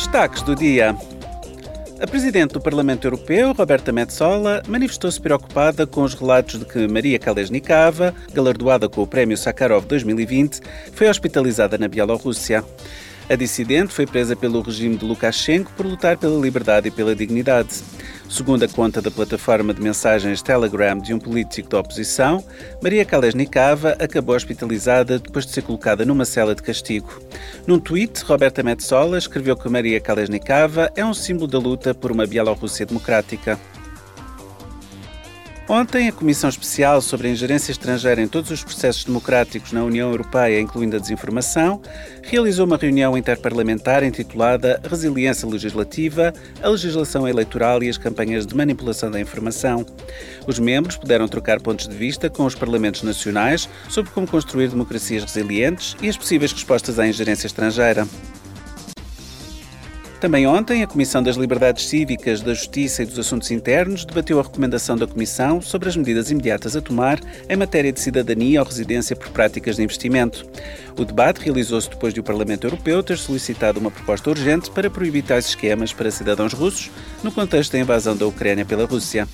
Destaques do dia. A Presidente do Parlamento Europeu, Roberta Metsola, manifestou-se preocupada com os relatos de que Maria Kalesnikava, galardoada com o Prémio Sakharov 2020, foi hospitalizada na Bielorrússia. A dissidente foi presa pelo regime de Lukashenko por lutar pela liberdade e pela dignidade. Segundo a conta da plataforma de mensagens Telegram de um político da oposição, Maria Kalesnikava acabou hospitalizada depois de ser colocada numa cela de castigo. Num tweet, Roberta Metsola escreveu que Maria Kalesnikava é um símbolo da luta por uma Bielorrússia democrática. Ontem, a Comissão Especial sobre a Ingerência Estrangeira em todos os processos democráticos na União Europeia, incluindo a desinformação, realizou uma reunião interparlamentar intitulada Resiliência Legislativa, a legislação eleitoral e as campanhas de manipulação da informação. Os membros puderam trocar pontos de vista com os parlamentos nacionais sobre como construir democracias resilientes e as possíveis respostas à ingerência estrangeira. Também ontem, a Comissão das Liberdades Cívicas, da Justiça e dos Assuntos Internos debateu a recomendação da Comissão sobre as medidas imediatas a tomar em matéria de cidadania ou residência por práticas de investimento. O debate realizou-se depois de o Parlamento Europeu ter solicitado uma proposta urgente para proibir tais esquemas para cidadãos russos no contexto da invasão da Ucrânia pela Rússia.